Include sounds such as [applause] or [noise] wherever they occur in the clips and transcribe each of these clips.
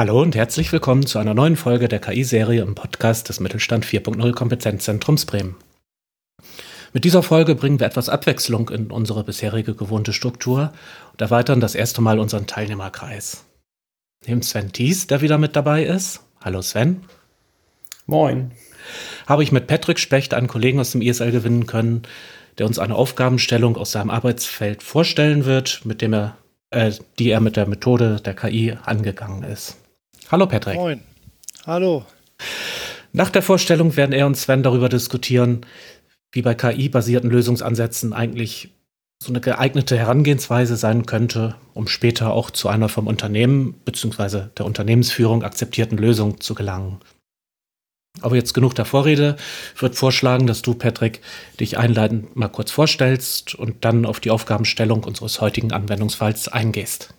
Hallo und herzlich willkommen zu einer neuen Folge der KI-Serie im Podcast des Mittelstand 4.0 Kompetenzzentrums Bremen. Mit dieser Folge bringen wir etwas Abwechslung in unsere bisherige gewohnte Struktur und erweitern das erste Mal unseren Teilnehmerkreis. Neben Sven Thies, der wieder mit dabei ist. Hallo Sven. Moin. Habe ich mit Patrick Specht einen Kollegen aus dem ISL gewinnen können, der uns eine Aufgabenstellung aus seinem Arbeitsfeld vorstellen wird, mit dem er, äh, die er mit der Methode der KI angegangen ist. Hallo Patrick. Moin. Hallo. Nach der Vorstellung werden er und Sven darüber diskutieren, wie bei KI-basierten Lösungsansätzen eigentlich so eine geeignete Herangehensweise sein könnte, um später auch zu einer vom Unternehmen bzw. der Unternehmensführung akzeptierten Lösung zu gelangen. Aber jetzt genug der Vorrede. Ich würde vorschlagen, dass du, Patrick, dich einleitend mal kurz vorstellst und dann auf die Aufgabenstellung unseres heutigen Anwendungsfalls eingehst.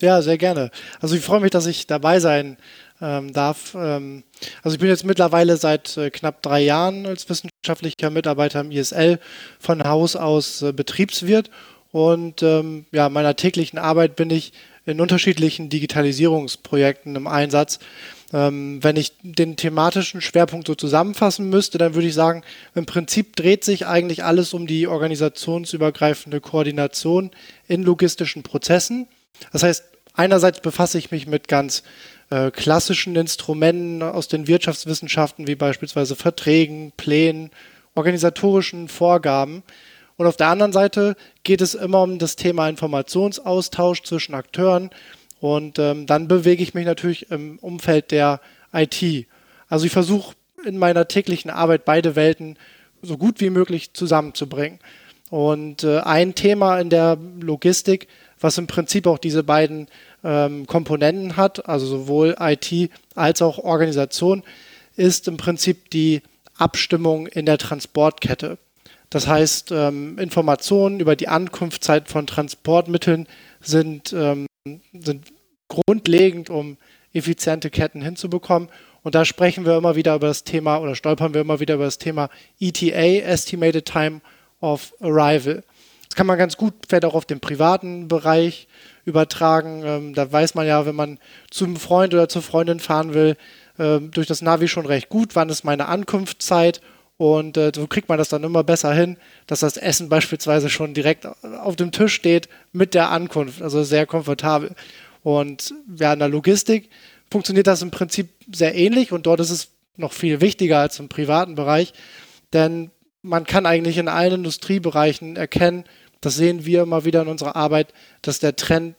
Ja, sehr gerne. Also ich freue mich, dass ich dabei sein ähm, darf. Ähm, also ich bin jetzt mittlerweile seit äh, knapp drei Jahren als wissenschaftlicher Mitarbeiter im ISL von Haus aus äh, Betriebswirt und ähm, ja, meiner täglichen Arbeit bin ich in unterschiedlichen Digitalisierungsprojekten im Einsatz. Ähm, wenn ich den thematischen Schwerpunkt so zusammenfassen müsste, dann würde ich sagen, im Prinzip dreht sich eigentlich alles um die organisationsübergreifende Koordination in logistischen Prozessen. Das heißt, einerseits befasse ich mich mit ganz äh, klassischen Instrumenten aus den Wirtschaftswissenschaften, wie beispielsweise Verträgen, Plänen, organisatorischen Vorgaben. Und auf der anderen Seite geht es immer um das Thema Informationsaustausch zwischen Akteuren. Und ähm, dann bewege ich mich natürlich im Umfeld der IT. Also ich versuche in meiner täglichen Arbeit beide Welten so gut wie möglich zusammenzubringen. Und äh, ein Thema in der Logistik was im Prinzip auch diese beiden ähm, Komponenten hat, also sowohl IT als auch Organisation, ist im Prinzip die Abstimmung in der Transportkette. Das heißt, ähm, Informationen über die Ankunftszeit von Transportmitteln sind, ähm, sind grundlegend, um effiziente Ketten hinzubekommen. Und da sprechen wir immer wieder über das Thema oder stolpern wir immer wieder über das Thema ETA, Estimated Time of Arrival. Das kann man ganz gut vielleicht auch auf den privaten Bereich übertragen. Ähm, da weiß man ja, wenn man zum Freund oder zur Freundin fahren will, äh, durch das Navi schon recht gut, wann ist meine Ankunftszeit. Und äh, so kriegt man das dann immer besser hin, dass das Essen beispielsweise schon direkt auf dem Tisch steht mit der Ankunft. Also sehr komfortabel. Und ja, in der Logistik funktioniert das im Prinzip sehr ähnlich und dort ist es noch viel wichtiger als im privaten Bereich, denn man kann eigentlich in allen Industriebereichen erkennen, das sehen wir immer wieder in unserer Arbeit, dass der Trend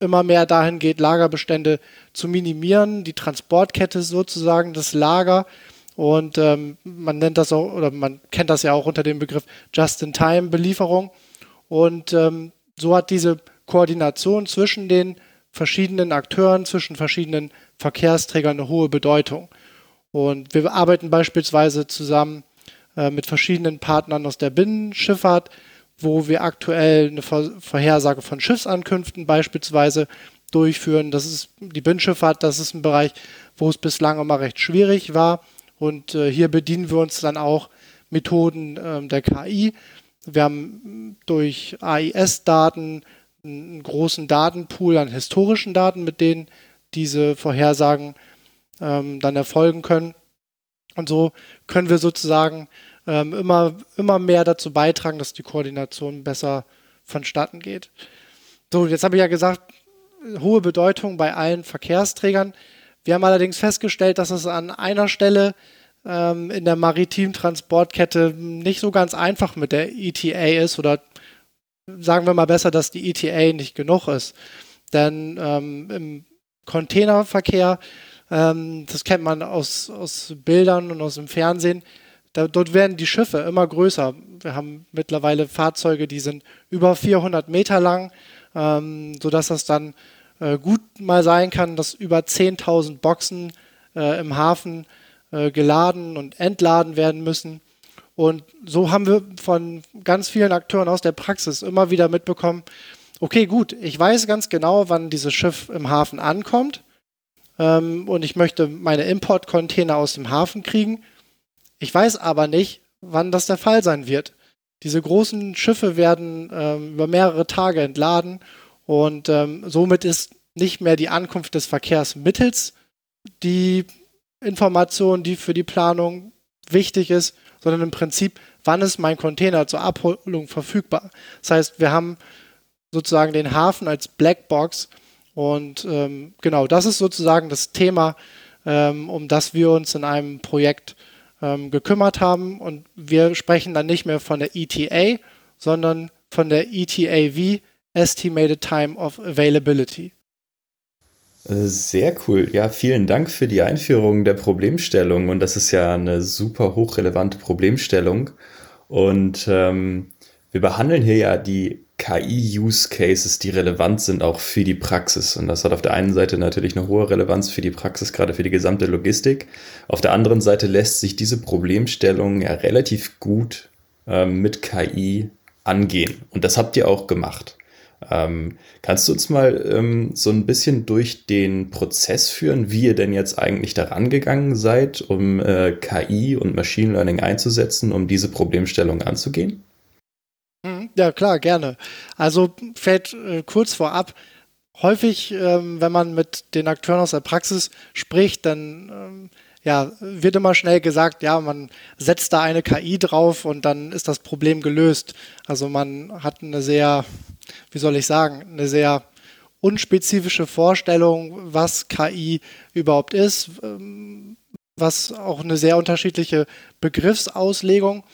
immer mehr dahin geht, Lagerbestände zu minimieren, die Transportkette sozusagen, das Lager. Und ähm, man nennt das auch, oder man kennt das ja auch unter dem Begriff Just-in-Time-Belieferung. Und ähm, so hat diese Koordination zwischen den verschiedenen Akteuren, zwischen verschiedenen Verkehrsträgern eine hohe Bedeutung. Und wir arbeiten beispielsweise zusammen äh, mit verschiedenen Partnern aus der Binnenschifffahrt, wo wir aktuell eine Vorhersage von Schiffsankünften beispielsweise durchführen. Das ist die Binnenschifffahrt, das ist ein Bereich, wo es bislang immer recht schwierig war. Und äh, hier bedienen wir uns dann auch Methoden äh, der KI. Wir haben durch AIS-Daten einen großen Datenpool an historischen Daten, mit denen diese Vorhersagen ähm, dann erfolgen können. Und so können wir sozusagen ähm, immer, immer mehr dazu beitragen, dass die Koordination besser vonstatten geht. So, jetzt habe ich ja gesagt, hohe Bedeutung bei allen Verkehrsträgern. Wir haben allerdings festgestellt, dass es an einer Stelle ähm, in der maritimen Transportkette nicht so ganz einfach mit der ETA ist oder sagen wir mal besser, dass die ETA nicht genug ist. Denn ähm, im Containerverkehr, ähm, das kennt man aus, aus Bildern und aus dem Fernsehen, da, dort werden die Schiffe immer größer. Wir haben mittlerweile Fahrzeuge, die sind über 400 Meter lang, ähm, sodass das dann äh, gut mal sein kann, dass über 10.000 Boxen äh, im Hafen äh, geladen und entladen werden müssen. Und so haben wir von ganz vielen Akteuren aus der Praxis immer wieder mitbekommen, okay, gut, ich weiß ganz genau, wann dieses Schiff im Hafen ankommt ähm, und ich möchte meine Importcontainer aus dem Hafen kriegen ich weiß aber nicht, wann das der Fall sein wird. Diese großen Schiffe werden ähm, über mehrere Tage entladen und ähm, somit ist nicht mehr die Ankunft des Verkehrs mittels die Information, die für die Planung wichtig ist, sondern im Prinzip, wann ist mein Container zur Abholung verfügbar. Das heißt, wir haben sozusagen den Hafen als Blackbox und ähm, genau, das ist sozusagen das Thema, ähm, um das wir uns in einem Projekt ähm, gekümmert haben. Und wir sprechen dann nicht mehr von der ETA, sondern von der ETAV, Estimated Time of Availability. Äh, sehr cool. Ja, vielen Dank für die Einführung der Problemstellung. Und das ist ja eine super hochrelevante Problemstellung. Und ähm, wir behandeln hier ja die KI-Use-Cases, die relevant sind auch für die Praxis. Und das hat auf der einen Seite natürlich eine hohe Relevanz für die Praxis, gerade für die gesamte Logistik. Auf der anderen Seite lässt sich diese Problemstellung ja relativ gut ähm, mit KI angehen. Und das habt ihr auch gemacht. Ähm, kannst du uns mal ähm, so ein bisschen durch den Prozess führen, wie ihr denn jetzt eigentlich daran gegangen seid, um äh, KI und Machine Learning einzusetzen, um diese Problemstellung anzugehen? Ja, klar, gerne. Also fällt äh, kurz vorab, häufig, ähm, wenn man mit den Akteuren aus der Praxis spricht, dann ähm, ja, wird immer schnell gesagt, ja, man setzt da eine KI drauf und dann ist das Problem gelöst. Also man hat eine sehr, wie soll ich sagen, eine sehr unspezifische Vorstellung, was KI überhaupt ist, ähm, was auch eine sehr unterschiedliche Begriffsauslegung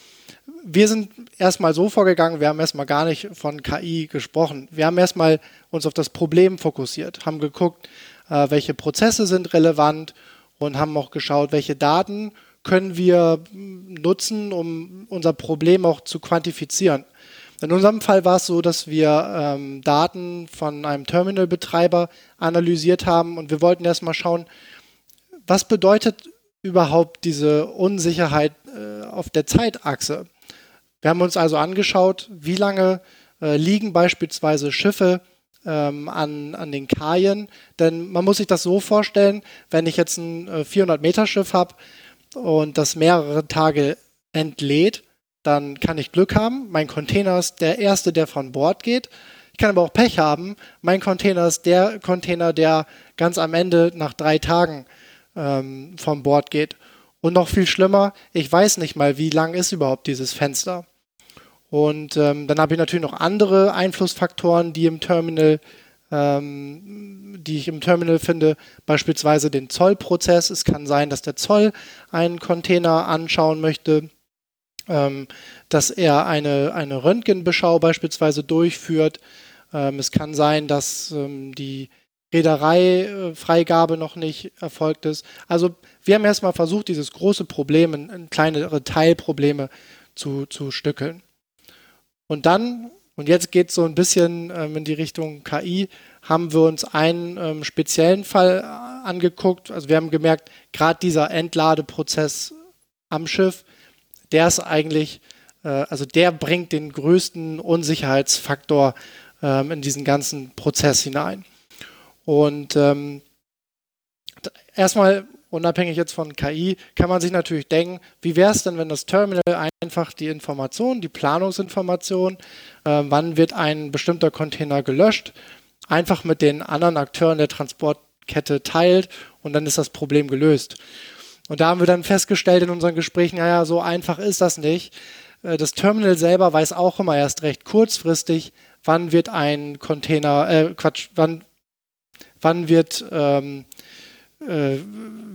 wir sind erstmal so vorgegangen, wir haben erstmal gar nicht von KI gesprochen. Wir haben erstmal uns auf das Problem fokussiert, haben geguckt, äh, welche Prozesse sind relevant und haben auch geschaut, welche Daten können wir nutzen, um unser Problem auch zu quantifizieren. In unserem Fall war es so, dass wir ähm, Daten von einem Terminalbetreiber analysiert haben und wir wollten erstmal schauen, was bedeutet überhaupt diese Unsicherheit äh, auf der Zeitachse? Wir haben uns also angeschaut, wie lange äh, liegen beispielsweise Schiffe ähm, an, an den Kajen. Denn man muss sich das so vorstellen, wenn ich jetzt ein äh, 400-Meter-Schiff habe und das mehrere Tage entlädt, dann kann ich Glück haben. Mein Container ist der erste, der von Bord geht. Ich kann aber auch Pech haben. Mein Container ist der Container, der ganz am Ende nach drei Tagen ähm, vom Bord geht. Und noch viel schlimmer, ich weiß nicht mal, wie lang ist überhaupt dieses Fenster. Und ähm, dann habe ich natürlich noch andere Einflussfaktoren, die im Terminal, ähm, die ich im Terminal finde, beispielsweise den Zollprozess. Es kann sein, dass der Zoll einen Container anschauen möchte, ähm, dass er eine, eine Röntgenbeschau beispielsweise durchführt. Ähm, es kann sein, dass ähm, die Reederei-Freigabe noch nicht erfolgt ist. Also wir haben erstmal versucht, dieses große Problem in, in kleinere Teilprobleme zu, zu stückeln. Und dann, und jetzt geht es so ein bisschen ähm, in die Richtung KI, haben wir uns einen ähm, speziellen Fall äh, angeguckt. Also wir haben gemerkt, gerade dieser Entladeprozess am Schiff, der ist eigentlich, äh, also der bringt den größten Unsicherheitsfaktor ähm, in diesen ganzen Prozess hinein. Und ähm, erstmal unabhängig jetzt von KI, kann man sich natürlich denken, wie wäre es denn, wenn das Terminal einfach die Information, die Planungsinformation, äh, wann wird ein bestimmter Container gelöscht, einfach mit den anderen Akteuren der Transportkette teilt und dann ist das Problem gelöst. Und da haben wir dann festgestellt in unseren Gesprächen, naja, so einfach ist das nicht. Äh, das Terminal selber weiß auch immer erst recht kurzfristig, wann wird ein Container, äh, Quatsch, wann, wann wird ähm, äh,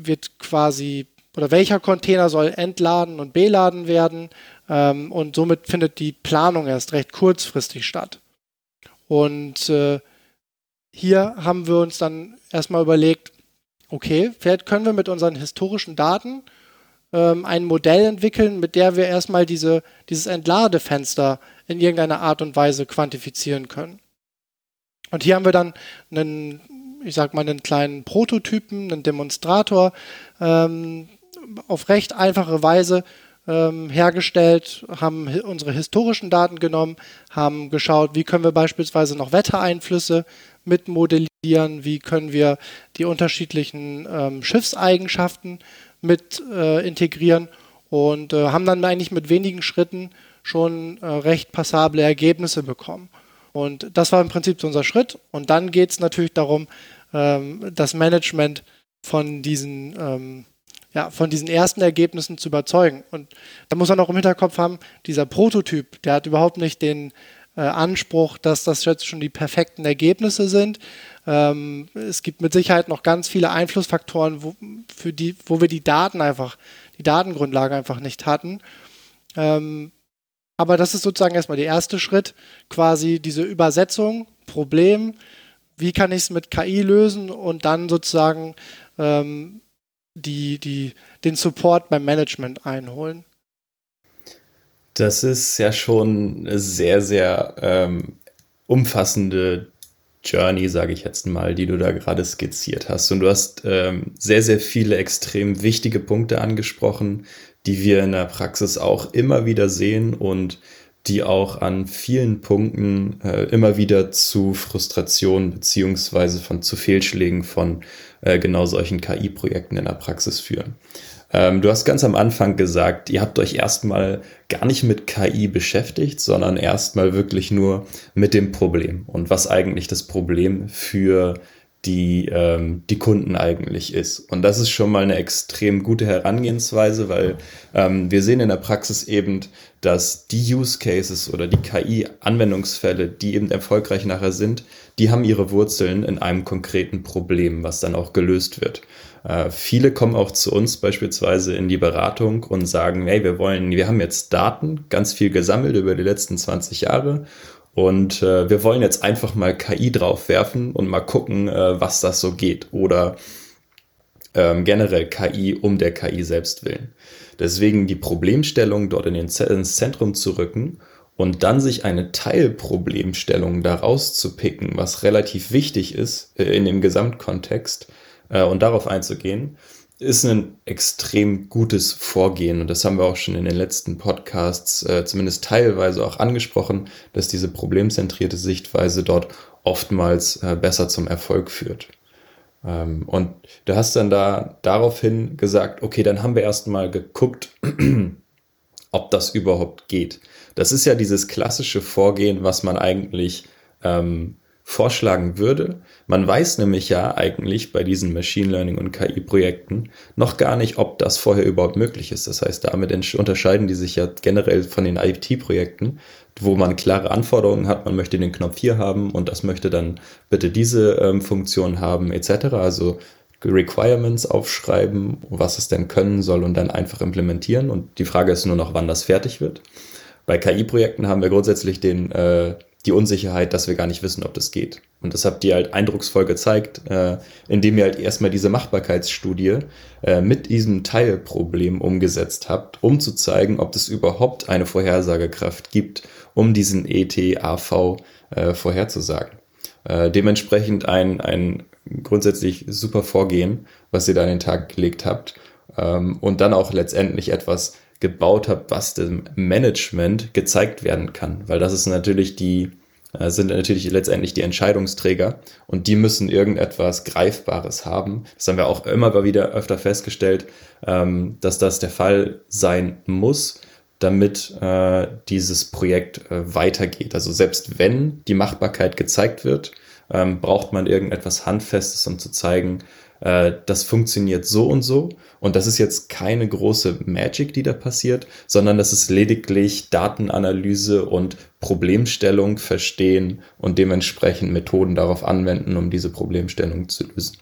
wird quasi oder welcher Container soll entladen und beladen werden ähm, und somit findet die Planung erst recht kurzfristig statt. Und äh, hier haben wir uns dann erstmal überlegt, okay, vielleicht können wir mit unseren historischen Daten ähm, ein Modell entwickeln, mit der wir erstmal diese, dieses Entladefenster in irgendeiner Art und Weise quantifizieren können. Und hier haben wir dann einen ich sag mal, einen kleinen Prototypen, einen Demonstrator ähm, auf recht einfache Weise ähm, hergestellt, haben unsere historischen Daten genommen, haben geschaut, wie können wir beispielsweise noch Wettereinflüsse mit modellieren, wie können wir die unterschiedlichen ähm, Schiffseigenschaften mit äh, integrieren und äh, haben dann eigentlich mit wenigen Schritten schon äh, recht passable Ergebnisse bekommen. Und das war im Prinzip so unser Schritt. Und dann geht es natürlich darum, ähm, das Management von diesen, ähm, ja, von diesen ersten Ergebnissen zu überzeugen. Und da muss man auch im Hinterkopf haben, dieser Prototyp, der hat überhaupt nicht den äh, Anspruch, dass das jetzt schon die perfekten Ergebnisse sind. Ähm, es gibt mit Sicherheit noch ganz viele Einflussfaktoren, wo, für die, wo wir die Daten einfach, die Datengrundlage einfach nicht hatten. Ähm, aber das ist sozusagen erstmal der erste Schritt, quasi diese Übersetzung, Problem, wie kann ich es mit KI lösen und dann sozusagen ähm, die, die, den Support beim Management einholen. Das ist ja schon eine sehr, sehr ähm, umfassende Journey, sage ich jetzt mal, die du da gerade skizziert hast. Und du hast ähm, sehr, sehr viele extrem wichtige Punkte angesprochen, die wir in der Praxis auch immer wieder sehen und die auch an vielen Punkten äh, immer wieder zu Frustration beziehungsweise von zu Fehlschlägen von äh, genau solchen KI-Projekten in der Praxis führen. Ähm, du hast ganz am Anfang gesagt, ihr habt euch erstmal gar nicht mit KI beschäftigt, sondern erstmal wirklich nur mit dem Problem und was eigentlich das Problem für die, ähm, die Kunden eigentlich ist. Und das ist schon mal eine extrem gute Herangehensweise, weil ähm, wir sehen in der Praxis eben, dass die Use Cases oder die KI-Anwendungsfälle, die eben erfolgreich nachher sind, die haben ihre Wurzeln in einem konkreten Problem, was dann auch gelöst wird. Äh, viele kommen auch zu uns beispielsweise in die Beratung und sagen, hey, wir wollen, wir haben jetzt Daten, ganz viel gesammelt über die letzten 20 Jahre und äh, wir wollen jetzt einfach mal KI drauf werfen und mal gucken, äh, was das so geht. Oder ähm, generell KI um der KI selbst willen. Deswegen die Problemstellung dort in den ins Zentrum zu rücken und dann sich eine Teilproblemstellung daraus zu picken, was relativ wichtig ist äh, in dem Gesamtkontext äh, und darauf einzugehen, ist ein extrem gutes Vorgehen und das haben wir auch schon in den letzten Podcasts äh, zumindest teilweise auch angesprochen, dass diese problemzentrierte Sichtweise dort oftmals äh, besser zum Erfolg führt. Ähm, und du hast dann da daraufhin gesagt, okay, dann haben wir erstmal geguckt, [clears throat] ob das überhaupt geht. Das ist ja dieses klassische Vorgehen, was man eigentlich ähm, vorschlagen würde. Man weiß nämlich ja eigentlich bei diesen Machine Learning und KI-Projekten noch gar nicht, ob das vorher überhaupt möglich ist. Das heißt, damit unterscheiden die sich ja generell von den IT-Projekten, wo man klare Anforderungen hat. Man möchte den Knopf hier haben und das möchte dann bitte diese ähm, Funktion haben etc. Also Requirements aufschreiben, was es denn können soll und dann einfach implementieren. Und die Frage ist nur noch, wann das fertig wird. Bei KI-Projekten haben wir grundsätzlich den äh, die Unsicherheit, dass wir gar nicht wissen, ob das geht. Und das habt ihr halt eindrucksvoll gezeigt, äh, indem ihr halt erstmal diese Machbarkeitsstudie äh, mit diesem Teilproblem umgesetzt habt, um zu zeigen, ob es überhaupt eine Vorhersagekraft gibt, um diesen ETAV äh, vorherzusagen. Äh, dementsprechend ein, ein grundsätzlich super Vorgehen, was ihr da an den Tag gelegt habt. Ähm, und dann auch letztendlich etwas, gebaut habe, was dem Management gezeigt werden kann. Weil das ist natürlich die, äh, sind natürlich letztendlich die Entscheidungsträger und die müssen irgendetwas Greifbares haben. Das haben wir auch immer wieder öfter festgestellt, ähm, dass das der Fall sein muss, damit äh, dieses Projekt äh, weitergeht. Also selbst wenn die Machbarkeit gezeigt wird, ähm, braucht man irgendetwas Handfestes, um zu zeigen, äh, das funktioniert so und so. Und das ist jetzt keine große Magic, die da passiert, sondern das ist lediglich Datenanalyse und Problemstellung verstehen und dementsprechend Methoden darauf anwenden, um diese Problemstellung zu lösen.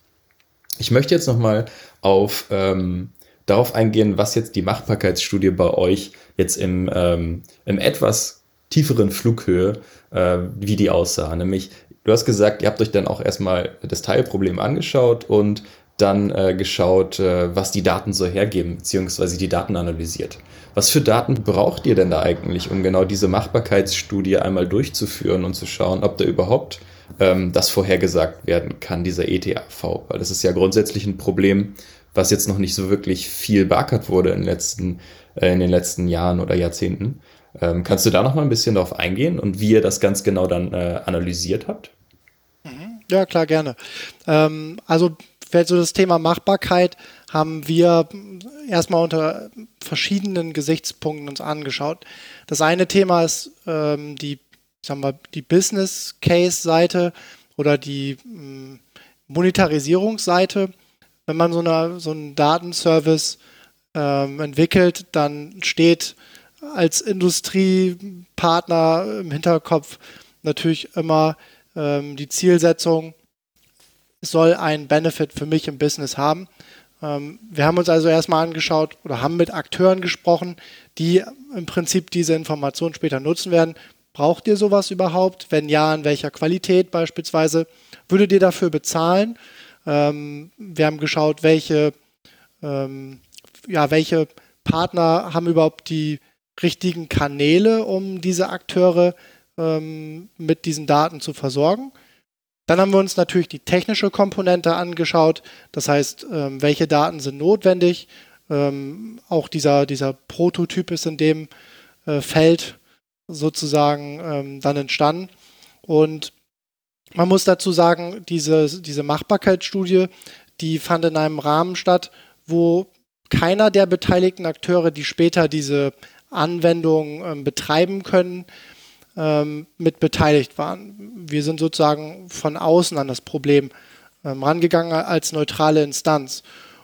Ich möchte jetzt nochmal auf ähm, darauf eingehen, was jetzt die Machbarkeitsstudie bei euch jetzt im, ähm, im etwas tieferen Flughöhe, äh, wie die aussah. Nämlich, Du hast gesagt, ihr habt euch dann auch erstmal das Teilproblem angeschaut und dann äh, geschaut, äh, was die Daten so hergeben, beziehungsweise die Daten analysiert. Was für Daten braucht ihr denn da eigentlich, um genau diese Machbarkeitsstudie einmal durchzuführen und zu schauen, ob da überhaupt ähm, das vorhergesagt werden kann, dieser ETAV? Weil das ist ja grundsätzlich ein Problem, was jetzt noch nicht so wirklich viel beackert wurde in, letzten, äh, in den letzten Jahren oder Jahrzehnten. Ähm, kannst du da noch mal ein bisschen darauf eingehen und wie ihr das ganz genau dann äh, analysiert habt? Mhm. Ja, klar, gerne. Ähm, also für so das Thema Machbarkeit haben wir erstmal unter verschiedenen Gesichtspunkten uns angeschaut. Das eine Thema ist ähm, die, sagen wir, die Business Case Seite oder die, mm, Monetarisierungsseite. Wenn man so, eine, so einen Datenservice ähm, entwickelt, dann steht als Industriepartner im Hinterkopf natürlich immer ähm, die Zielsetzung, es soll einen Benefit für mich im Business haben. Ähm, wir haben uns also erstmal angeschaut oder haben mit Akteuren gesprochen, die im Prinzip diese Information später nutzen werden. Braucht ihr sowas überhaupt? Wenn ja, in welcher Qualität beispielsweise? Würdet ihr dafür bezahlen? Ähm, wir haben geschaut, welche, ähm, ja, welche Partner haben überhaupt die richtigen Kanäle, um diese Akteure ähm, mit diesen Daten zu versorgen. Dann haben wir uns natürlich die technische Komponente angeschaut. Das heißt, ähm, welche Daten sind notwendig? Ähm, auch dieser, dieser Prototyp ist in dem äh, Feld sozusagen ähm, dann entstanden. Und man muss dazu sagen, diese, diese Machbarkeitsstudie, die fand in einem Rahmen statt, wo keiner der beteiligten Akteure, die später diese Anwendung ähm, betreiben können, ähm, mit beteiligt waren. Wir sind sozusagen von außen an das Problem ähm, rangegangen als neutrale Instanz.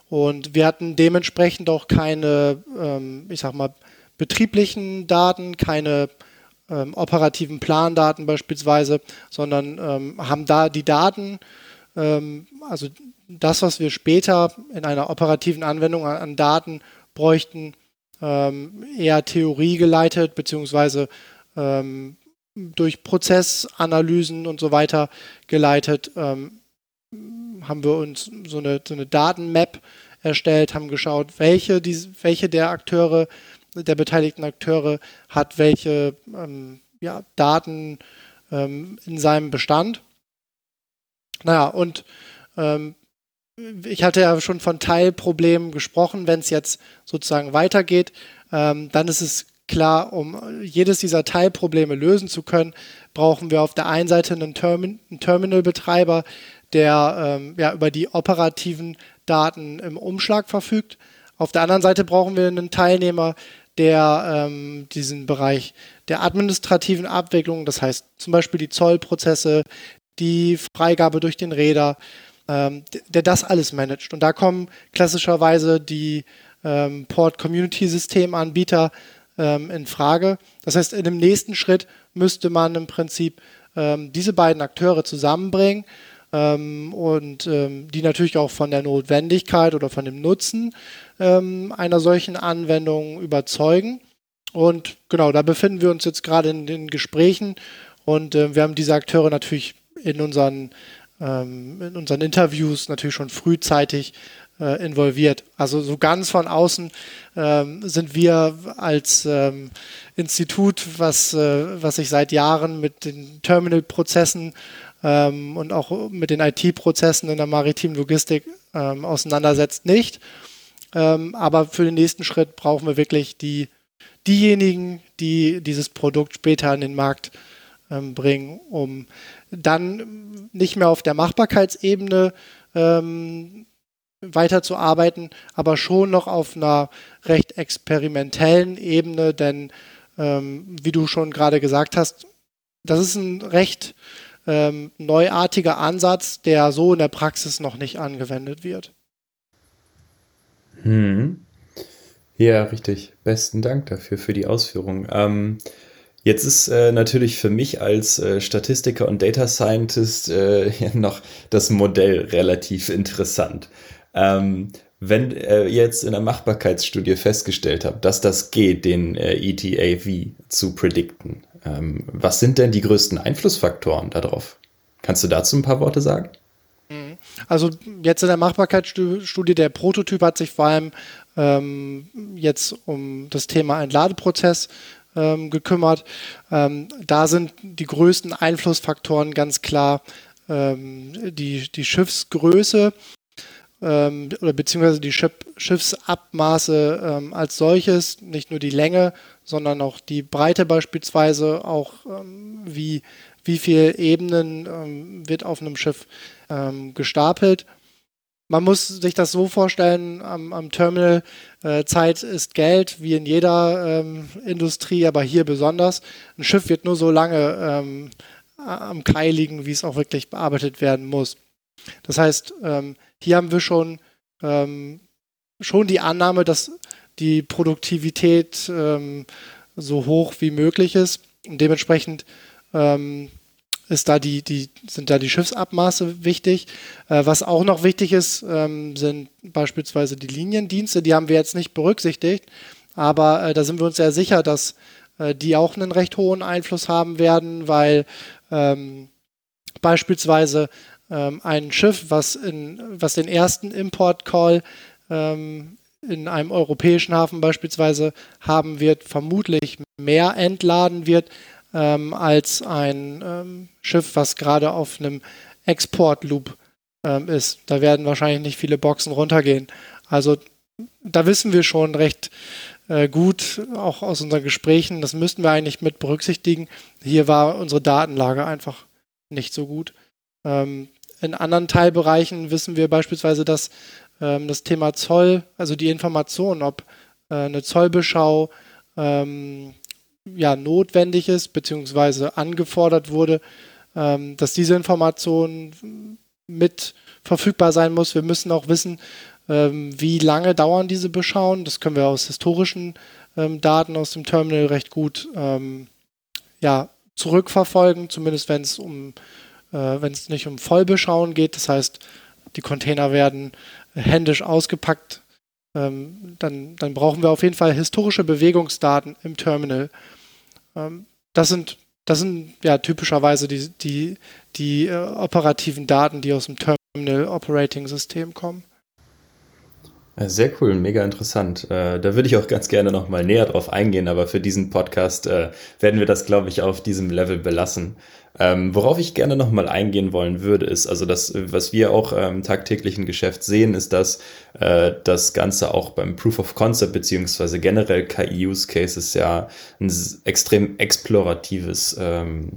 Und wir hatten dementsprechend auch keine, ähm, ich sag mal, betrieblichen Daten, keine ähm, operativen Plandaten beispielsweise, sondern ähm, haben da die Daten, also das, was wir später in einer operativen Anwendung an, an Daten bräuchten, ähm, eher Theorie geleitet, beziehungsweise ähm, durch Prozessanalysen und so weiter geleitet, ähm, haben wir uns so eine, so eine Datenmap erstellt, haben geschaut, welche, die, welche der Akteure, der beteiligten Akteure hat welche ähm, ja, Daten ähm, in seinem Bestand. Naja, und ähm, ich hatte ja schon von Teilproblemen gesprochen, wenn es jetzt sozusagen weitergeht, ähm, dann ist es klar, um jedes dieser Teilprobleme lösen zu können, brauchen wir auf der einen Seite einen, Termin einen Terminal-Betreiber, der ähm, ja, über die operativen Daten im Umschlag verfügt. Auf der anderen Seite brauchen wir einen Teilnehmer, der ähm, diesen Bereich der administrativen Abwicklung, das heißt zum Beispiel die Zollprozesse, die Freigabe durch den Räder, ähm, der das alles managt. Und da kommen klassischerweise die ähm, Port Community Systemanbieter ähm, in Frage. Das heißt, in dem nächsten Schritt müsste man im Prinzip ähm, diese beiden Akteure zusammenbringen ähm, und ähm, die natürlich auch von der Notwendigkeit oder von dem Nutzen einer solchen Anwendung überzeugen. Und genau, da befinden wir uns jetzt gerade in den Gesprächen und äh, wir haben diese Akteure natürlich in unseren, ähm, in unseren Interviews natürlich schon frühzeitig äh, involviert. Also so ganz von außen ähm, sind wir als ähm, Institut, was, äh, was sich seit Jahren mit den Terminal-Prozessen ähm, und auch mit den IT-Prozessen in der maritimen Logistik ähm, auseinandersetzt, nicht. Ähm, aber für den nächsten Schritt brauchen wir wirklich die, diejenigen, die dieses Produkt später in den Markt ähm, bringen, um dann nicht mehr auf der Machbarkeitsebene ähm, weiterzuarbeiten, aber schon noch auf einer recht experimentellen Ebene, denn ähm, wie du schon gerade gesagt hast, das ist ein recht ähm, neuartiger Ansatz, der so in der Praxis noch nicht angewendet wird. Hm. Ja, richtig. Besten Dank dafür, für die Ausführung. Ähm, jetzt ist äh, natürlich für mich als äh, Statistiker und Data Scientist äh, [laughs] noch das Modell relativ interessant. Ähm, wenn ihr jetzt in der Machbarkeitsstudie festgestellt habt, dass das geht, den äh, ETAV zu predikten, ähm, was sind denn die größten Einflussfaktoren darauf? Kannst du dazu ein paar Worte sagen? Mhm. Also jetzt in der Machbarkeitsstudie, der Prototyp hat sich vor allem ähm, jetzt um das Thema Entladeprozess ähm, gekümmert. Ähm, da sind die größten Einflussfaktoren ganz klar ähm, die, die Schiffsgröße ähm, oder beziehungsweise die Schiff, Schiffsabmaße ähm, als solches, nicht nur die Länge, sondern auch die Breite beispielsweise, auch wie, wie viele Ebenen wird auf einem Schiff gestapelt. Man muss sich das so vorstellen, am, am Terminal äh, Zeit ist Geld, wie in jeder ähm, Industrie, aber hier besonders. Ein Schiff wird nur so lange am Kai liegen, wie es auch wirklich bearbeitet werden muss. Das heißt, ähm, hier haben wir schon, ähm, schon die Annahme, dass die Produktivität ähm, so hoch wie möglich ist. Und dementsprechend ähm, ist da die, die, sind da die Schiffsabmaße wichtig. Äh, was auch noch wichtig ist, ähm, sind beispielsweise die Liniendienste. Die haben wir jetzt nicht berücksichtigt, aber äh, da sind wir uns sehr sicher, dass äh, die auch einen recht hohen Einfluss haben werden, weil ähm, beispielsweise ähm, ein Schiff, was, in, was den ersten Import-Call ähm, in einem europäischen Hafen beispielsweise haben wird, vermutlich mehr entladen wird ähm, als ein ähm, Schiff, was gerade auf einem Export-Loop ähm, ist. Da werden wahrscheinlich nicht viele Boxen runtergehen. Also da wissen wir schon recht äh, gut, auch aus unseren Gesprächen, das müssten wir eigentlich mit berücksichtigen. Hier war unsere Datenlage einfach nicht so gut. Ähm, in anderen Teilbereichen wissen wir beispielsweise, dass ähm, das Thema Zoll, also die Information, ob äh, eine Zollbeschau ähm, ja, notwendig ist, beziehungsweise angefordert wurde, ähm, dass diese Information mit verfügbar sein muss. Wir müssen auch wissen, ähm, wie lange dauern diese Beschauen. Das können wir aus historischen ähm, Daten aus dem Terminal recht gut ähm, ja, zurückverfolgen, zumindest wenn es um äh, wenn es nicht um Vollbeschauen geht. Das heißt, die Container werden händisch ausgepackt. Ähm, dann, dann brauchen wir auf jeden Fall historische Bewegungsdaten im Terminal. Ähm, das sind, das sind ja typischerweise die, die, die äh, operativen Daten, die aus dem Terminal Operating System kommen. Sehr cool, mega interessant. Äh, da würde ich auch ganz gerne noch mal näher drauf eingehen, aber für diesen Podcast äh, werden wir das, glaube ich, auf diesem Level belassen. Ähm, worauf ich gerne nochmal eingehen wollen würde, ist, also das, was wir auch im ähm, tagtäglichen Geschäft sehen, ist, dass äh, das Ganze auch beim Proof of Concept beziehungsweise generell KI-Use-Cases ja ein extrem exploratives ähm,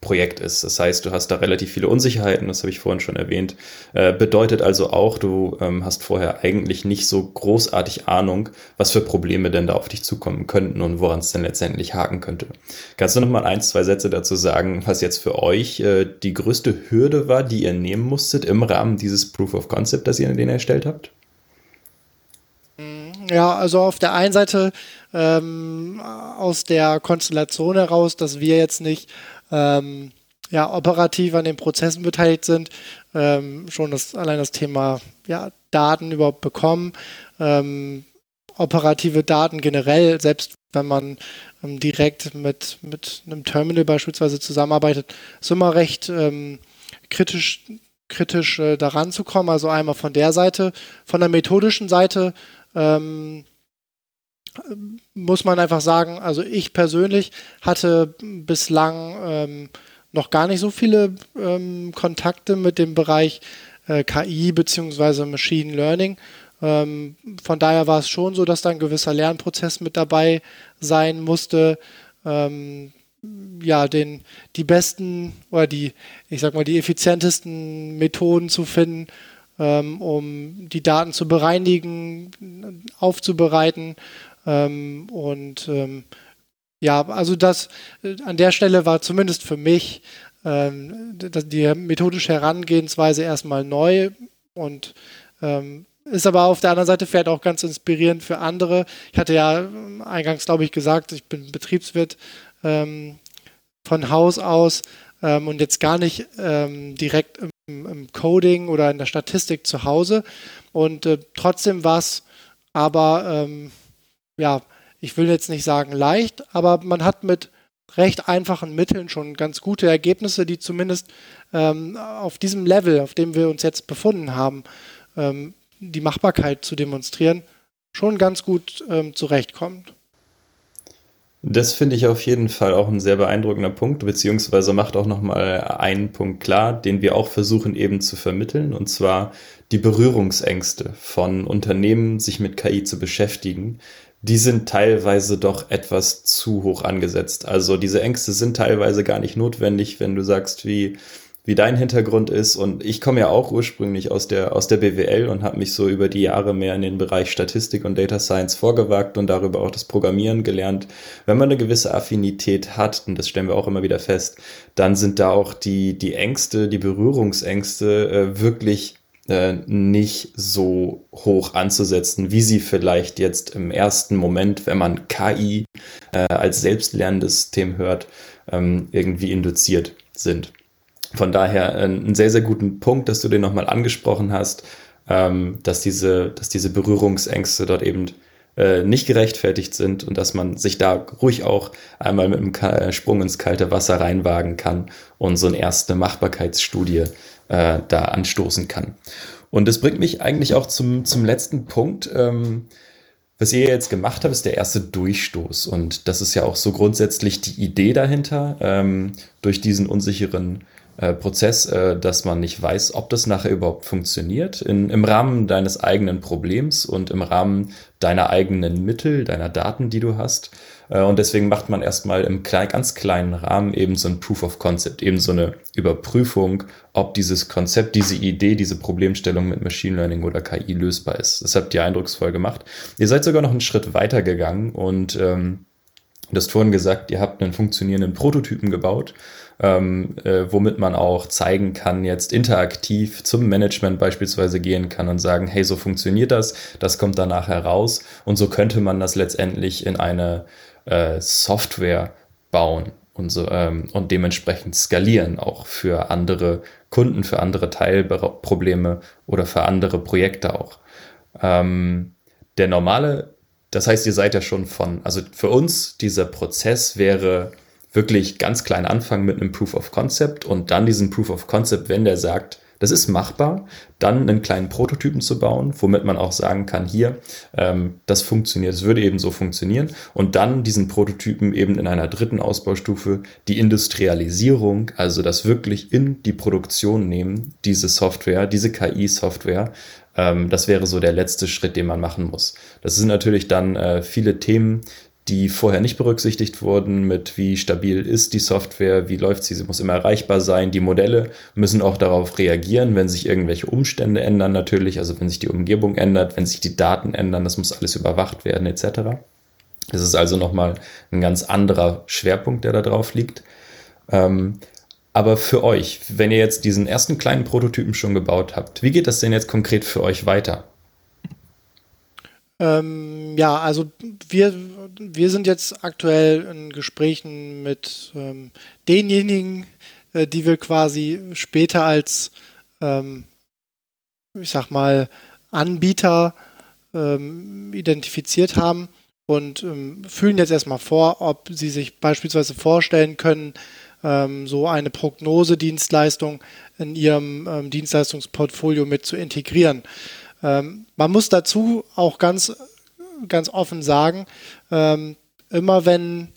Projekt ist. Das heißt, du hast da relativ viele Unsicherheiten, das habe ich vorhin schon erwähnt. Äh, bedeutet also auch, du ähm, hast vorher eigentlich nicht so großartig Ahnung, was für Probleme denn da auf dich zukommen könnten und woran es denn letztendlich haken könnte. Kannst du nochmal ein, zwei Sätze dazu sagen, was jetzt für euch äh, die größte Hürde war, die ihr nehmen musstet im Rahmen dieses Proof of Concept, das ihr den erstellt habt? Mm, ja, also auf der einen Seite ähm, aus der Konstellation heraus, dass wir jetzt nicht ähm, ja, operativ an den Prozessen beteiligt sind, ähm, schon das, allein das Thema ja, Daten überhaupt bekommen, ähm, operative Daten generell, selbst wenn man ähm, direkt mit, mit einem Terminal beispielsweise zusammenarbeitet, ist immer recht ähm, kritisch, kritisch äh, daran zu kommen. Also einmal von der Seite, von der methodischen Seite ähm, muss man einfach sagen, also ich persönlich hatte bislang ähm, noch gar nicht so viele ähm, Kontakte mit dem Bereich äh, KI bzw. Machine Learning ähm, von daher war es schon so, dass da ein gewisser Lernprozess mit dabei sein musste. Ähm, ja, den, die besten oder die, ich sag mal, die effizientesten Methoden zu finden, ähm, um die Daten zu bereinigen, aufzubereiten. Ähm, und ähm, ja, also das äh, an der Stelle war zumindest für mich ähm, die methodische Herangehensweise erstmal neu und ähm, ist aber auf der anderen Seite vielleicht auch ganz inspirierend für andere. Ich hatte ja eingangs, glaube ich, gesagt, ich bin Betriebswirt ähm, von Haus aus ähm, und jetzt gar nicht ähm, direkt im, im, Coding oder in der Statistik zu Hause. Und äh, trotzdem war es aber, ähm, ja, ich will jetzt nicht sagen leicht, aber man hat mit recht einfachen Mitteln schon ganz gute Ergebnisse, die zumindest ähm, auf diesem Level, auf dem wir uns jetzt befunden haben, ähm, die Machbarkeit zu demonstrieren, schon ganz gut ähm, zurechtkommt. Das finde ich auf jeden Fall auch ein sehr beeindruckender Punkt, beziehungsweise macht auch nochmal einen Punkt klar, den wir auch versuchen eben zu vermitteln, und zwar die Berührungsängste von Unternehmen, sich mit KI zu beschäftigen. Die sind teilweise doch etwas zu hoch angesetzt. Also diese Ängste sind teilweise gar nicht notwendig, wenn du sagst, wie wie dein Hintergrund ist. Und ich komme ja auch ursprünglich aus der, aus der BWL und habe mich so über die Jahre mehr in den Bereich Statistik und Data Science vorgewagt und darüber auch das Programmieren gelernt. Wenn man eine gewisse Affinität hat, und das stellen wir auch immer wieder fest, dann sind da auch die, die Ängste, die Berührungsängste äh, wirklich äh, nicht so hoch anzusetzen, wie sie vielleicht jetzt im ersten Moment, wenn man KI äh, als selbstlernendes System hört, ähm, irgendwie induziert sind. Von daher äh, einen sehr, sehr guten Punkt, dass du den nochmal angesprochen hast, ähm, dass, diese, dass diese Berührungsängste dort eben äh, nicht gerechtfertigt sind und dass man sich da ruhig auch einmal mit einem Ka Sprung ins kalte Wasser reinwagen kann und so eine erste Machbarkeitsstudie äh, da anstoßen kann. Und das bringt mich eigentlich auch zum, zum letzten Punkt. Ähm, was ihr jetzt gemacht habt, ist der erste Durchstoß. Und das ist ja auch so grundsätzlich die Idee dahinter, ähm, durch diesen unsicheren äh, Prozess, äh, dass man nicht weiß, ob das nachher überhaupt funktioniert, in, im Rahmen deines eigenen Problems und im Rahmen deiner eigenen Mittel, deiner Daten, die du hast. Äh, und deswegen macht man erstmal im ganz kleinen Rahmen eben so ein Proof of Concept, eben so eine Überprüfung, ob dieses Konzept, diese Idee, diese Problemstellung mit Machine Learning oder KI lösbar ist. Das habt ihr eindrucksvoll gemacht. Ihr seid sogar noch einen Schritt weiter gegangen und ähm, Du hast vorhin gesagt, ihr habt einen funktionierenden Prototypen gebaut ähm, äh, womit man auch zeigen kann, jetzt interaktiv zum Management beispielsweise gehen kann und sagen, hey, so funktioniert das, das kommt danach heraus und so könnte man das letztendlich in eine äh, Software bauen und, so, ähm, und dementsprechend skalieren, auch für andere Kunden, für andere Teilprobleme oder für andere Projekte auch. Ähm, der normale, das heißt, ihr seid ja schon von, also für uns dieser Prozess wäre wirklich ganz klein anfangen mit einem Proof of Concept und dann diesen Proof of Concept, wenn der sagt, das ist machbar, dann einen kleinen Prototypen zu bauen, womit man auch sagen kann, hier, ähm, das funktioniert, es würde eben so funktionieren und dann diesen Prototypen eben in einer dritten Ausbaustufe die Industrialisierung, also das wirklich in die Produktion nehmen, diese Software, diese KI-Software, ähm, das wäre so der letzte Schritt, den man machen muss. Das sind natürlich dann äh, viele Themen, die vorher nicht berücksichtigt wurden, mit wie stabil ist die Software, wie läuft sie, sie muss immer erreichbar sein. Die Modelle müssen auch darauf reagieren, wenn sich irgendwelche Umstände ändern natürlich, also wenn sich die Umgebung ändert, wenn sich die Daten ändern, das muss alles überwacht werden etc. Das ist also nochmal ein ganz anderer Schwerpunkt, der da drauf liegt. Ähm, aber für euch, wenn ihr jetzt diesen ersten kleinen Prototypen schon gebaut habt, wie geht das denn jetzt konkret für euch weiter? Ähm, ja, also wir, wir sind jetzt aktuell in Gesprächen mit ähm, denjenigen, äh, die wir quasi später als, ähm, ich sag mal, Anbieter ähm, identifiziert haben und ähm, fühlen jetzt erstmal vor, ob sie sich beispielsweise vorstellen können, ähm, so eine Prognosedienstleistung in ihrem Dienstleistungsportfolio mit zu integrieren. Ähm, man muss dazu auch ganz, ganz offen sagen, ähm, immer wenn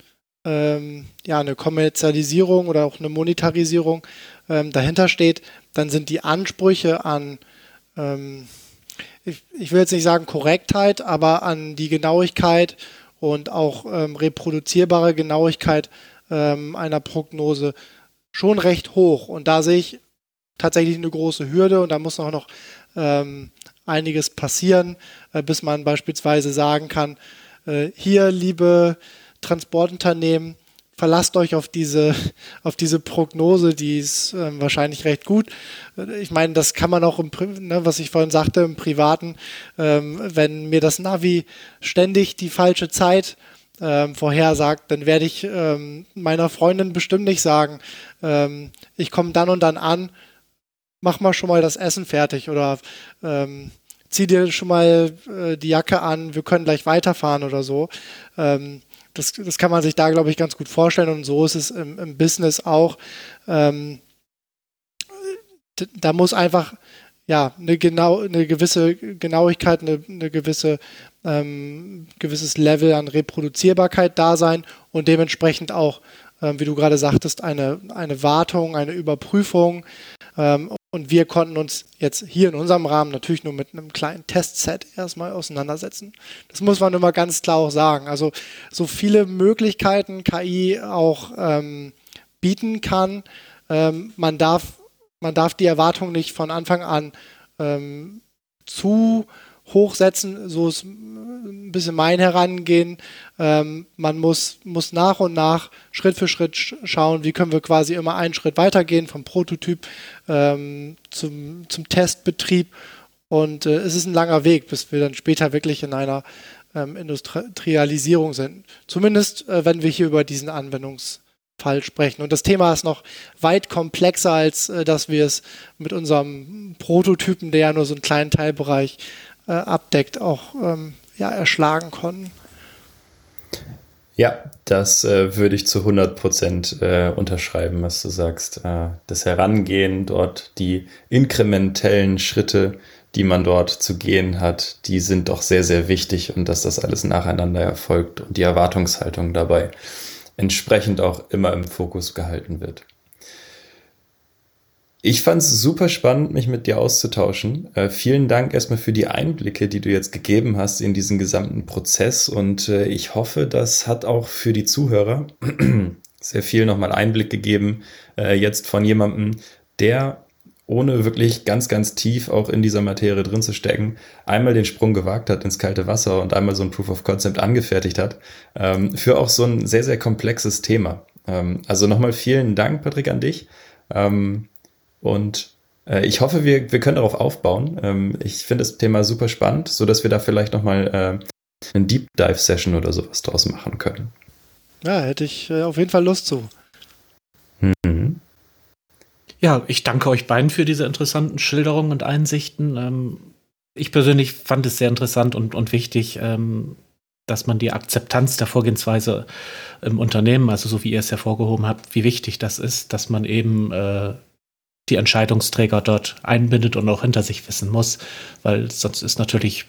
ähm, ja, eine Kommerzialisierung oder auch eine Monetarisierung ähm, dahinter steht, dann sind die Ansprüche an, ähm, ich, ich, will jetzt nicht sagen Korrektheit, aber an die Genauigkeit und auch ähm, reproduzierbare Genauigkeit einer Prognose schon recht hoch. Und da sehe ich tatsächlich eine große Hürde und da muss auch noch ähm, einiges passieren, äh, bis man beispielsweise sagen kann, äh, hier, liebe Transportunternehmen, verlasst euch auf diese, [laughs] auf diese Prognose, die ist äh, wahrscheinlich recht gut. Ich meine, das kann man auch, im, ne, was ich vorhin sagte, im Privaten, ähm, wenn mir das Navi ständig die falsche Zeit ähm, vorhersagt, dann werde ich ähm, meiner Freundin bestimmt nicht sagen, ähm, ich komme dann und dann an, mach mal schon mal das Essen fertig oder ähm, zieh dir schon mal äh, die Jacke an, wir können gleich weiterfahren oder so. Ähm, das, das kann man sich da, glaube ich, ganz gut vorstellen und so ist es im, im Business auch. Ähm, da muss einfach ja eine genau eine gewisse Genauigkeit, eine, eine gewisse ähm, gewisses Level an Reproduzierbarkeit da sein und dementsprechend auch, ähm, wie du gerade sagtest, eine, eine Wartung, eine Überprüfung ähm, und wir konnten uns jetzt hier in unserem Rahmen natürlich nur mit einem kleinen Testset erstmal auseinandersetzen. Das muss man immer ganz klar auch sagen. Also so viele Möglichkeiten KI auch ähm, bieten kann, ähm, man darf man darf die Erwartung nicht von Anfang an ähm, zu hochsetzen, so ist ein bisschen mein Herangehen. Ähm, man muss, muss nach und nach Schritt für Schritt schauen, wie können wir quasi immer einen Schritt weitergehen vom Prototyp ähm, zum, zum Testbetrieb. Und äh, es ist ein langer Weg, bis wir dann später wirklich in einer ähm, Industrialisierung sind. Zumindest, äh, wenn wir hier über diesen Anwendungsfall sprechen. Und das Thema ist noch weit komplexer, als äh, dass wir es mit unserem Prototypen, der ja nur so einen kleinen Teilbereich äh, abdeckt, auch ähm, ja, erschlagen konnten. Ja, das äh, würde ich zu 100 Prozent äh, unterschreiben, was du sagst. Äh, das Herangehen dort, die inkrementellen Schritte, die man dort zu gehen hat, die sind doch sehr, sehr wichtig und dass das alles nacheinander erfolgt und die Erwartungshaltung dabei entsprechend auch immer im Fokus gehalten wird. Ich fand es super spannend, mich mit dir auszutauschen. Äh, vielen Dank erstmal für die Einblicke, die du jetzt gegeben hast in diesen gesamten Prozess. Und äh, ich hoffe, das hat auch für die Zuhörer [clears throat] sehr viel nochmal Einblick gegeben, äh, jetzt von jemandem, der ohne wirklich ganz, ganz tief auch in dieser Materie drin zu stecken, einmal den Sprung gewagt hat ins kalte Wasser und einmal so ein Proof of Concept angefertigt hat, ähm, für auch so ein sehr, sehr komplexes Thema. Ähm, also nochmal vielen Dank, Patrick, an dich. Ähm, und äh, ich hoffe, wir, wir können darauf aufbauen. Ähm, ich finde das Thema super spannend, so dass wir da vielleicht nochmal äh, eine Deep Dive Session oder sowas draus machen können. Ja, hätte ich äh, auf jeden Fall Lust zu. Mhm. Ja, ich danke euch beiden für diese interessanten Schilderungen und Einsichten. Ähm, ich persönlich fand es sehr interessant und, und wichtig, ähm, dass man die Akzeptanz der Vorgehensweise im Unternehmen, also so wie ihr es hervorgehoben habt, wie wichtig das ist, dass man eben äh, die Entscheidungsträger dort einbindet und auch hinter sich wissen muss, weil sonst ist natürlich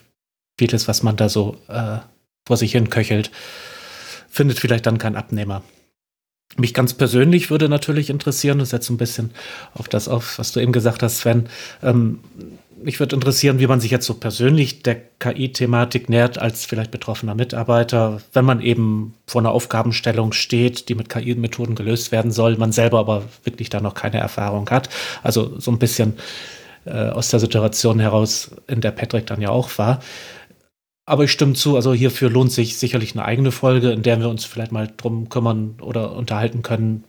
vieles, was man da so äh, vor sich hin köchelt, findet vielleicht dann keinen Abnehmer. Mich ganz persönlich würde natürlich interessieren, das setzt ein bisschen auf das auf, was du eben gesagt hast, Sven, ähm, mich würde interessieren, wie man sich jetzt so persönlich der KI-Thematik nähert als vielleicht betroffener Mitarbeiter, wenn man eben vor einer Aufgabenstellung steht, die mit KI-Methoden gelöst werden soll, man selber aber wirklich da noch keine Erfahrung hat. Also so ein bisschen äh, aus der Situation heraus, in der Patrick dann ja auch war. Aber ich stimme zu, also hierfür lohnt sich sicherlich eine eigene Folge, in der wir uns vielleicht mal drum kümmern oder unterhalten können,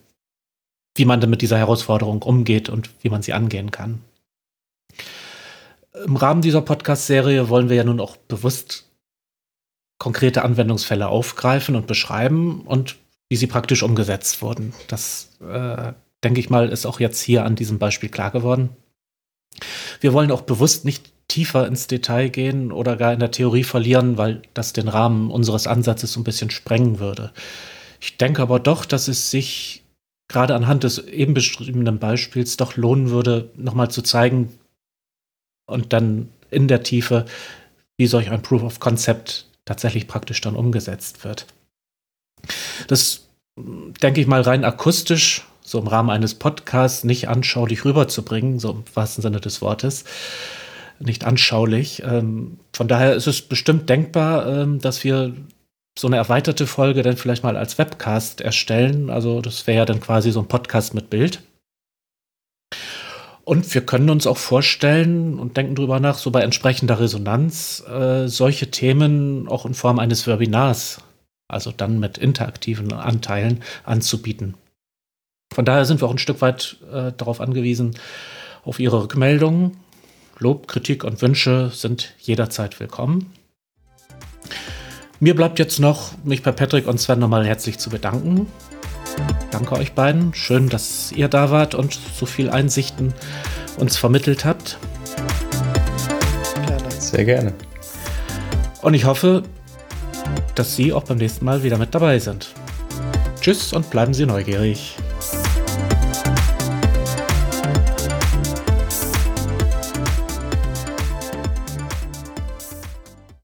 wie man denn mit dieser Herausforderung umgeht und wie man sie angehen kann. Im Rahmen dieser Podcast-Serie wollen wir ja nun auch bewusst konkrete Anwendungsfälle aufgreifen und beschreiben und wie sie praktisch umgesetzt wurden. Das, äh, denke ich mal, ist auch jetzt hier an diesem Beispiel klar geworden. Wir wollen auch bewusst nicht tiefer ins Detail gehen oder gar in der Theorie verlieren, weil das den Rahmen unseres Ansatzes so ein bisschen sprengen würde. Ich denke aber doch, dass es sich gerade anhand des eben beschriebenen Beispiels doch lohnen würde, nochmal zu zeigen, und dann in der Tiefe, wie solch ein Proof of Concept tatsächlich praktisch dann umgesetzt wird. Das denke ich mal rein akustisch, so im Rahmen eines Podcasts, nicht anschaulich rüberzubringen, so im wahrsten Sinne des Wortes, nicht anschaulich. Ähm, von daher ist es bestimmt denkbar, ähm, dass wir so eine erweiterte Folge dann vielleicht mal als Webcast erstellen. Also das wäre ja dann quasi so ein Podcast mit Bild. Und wir können uns auch vorstellen und denken darüber nach, so bei entsprechender Resonanz, äh, solche Themen auch in Form eines Webinars, also dann mit interaktiven Anteilen anzubieten. Von daher sind wir auch ein Stück weit äh, darauf angewiesen, auf Ihre Rückmeldungen. Lob, Kritik und Wünsche sind jederzeit willkommen. Mir bleibt jetzt noch, mich bei Patrick und Sven nochmal herzlich zu bedanken Danke euch beiden. Schön, dass ihr da wart und so viel Einsichten uns vermittelt habt. Gerne. Sehr gerne. Und ich hoffe, dass Sie auch beim nächsten Mal wieder mit dabei sind. Tschüss und bleiben Sie neugierig.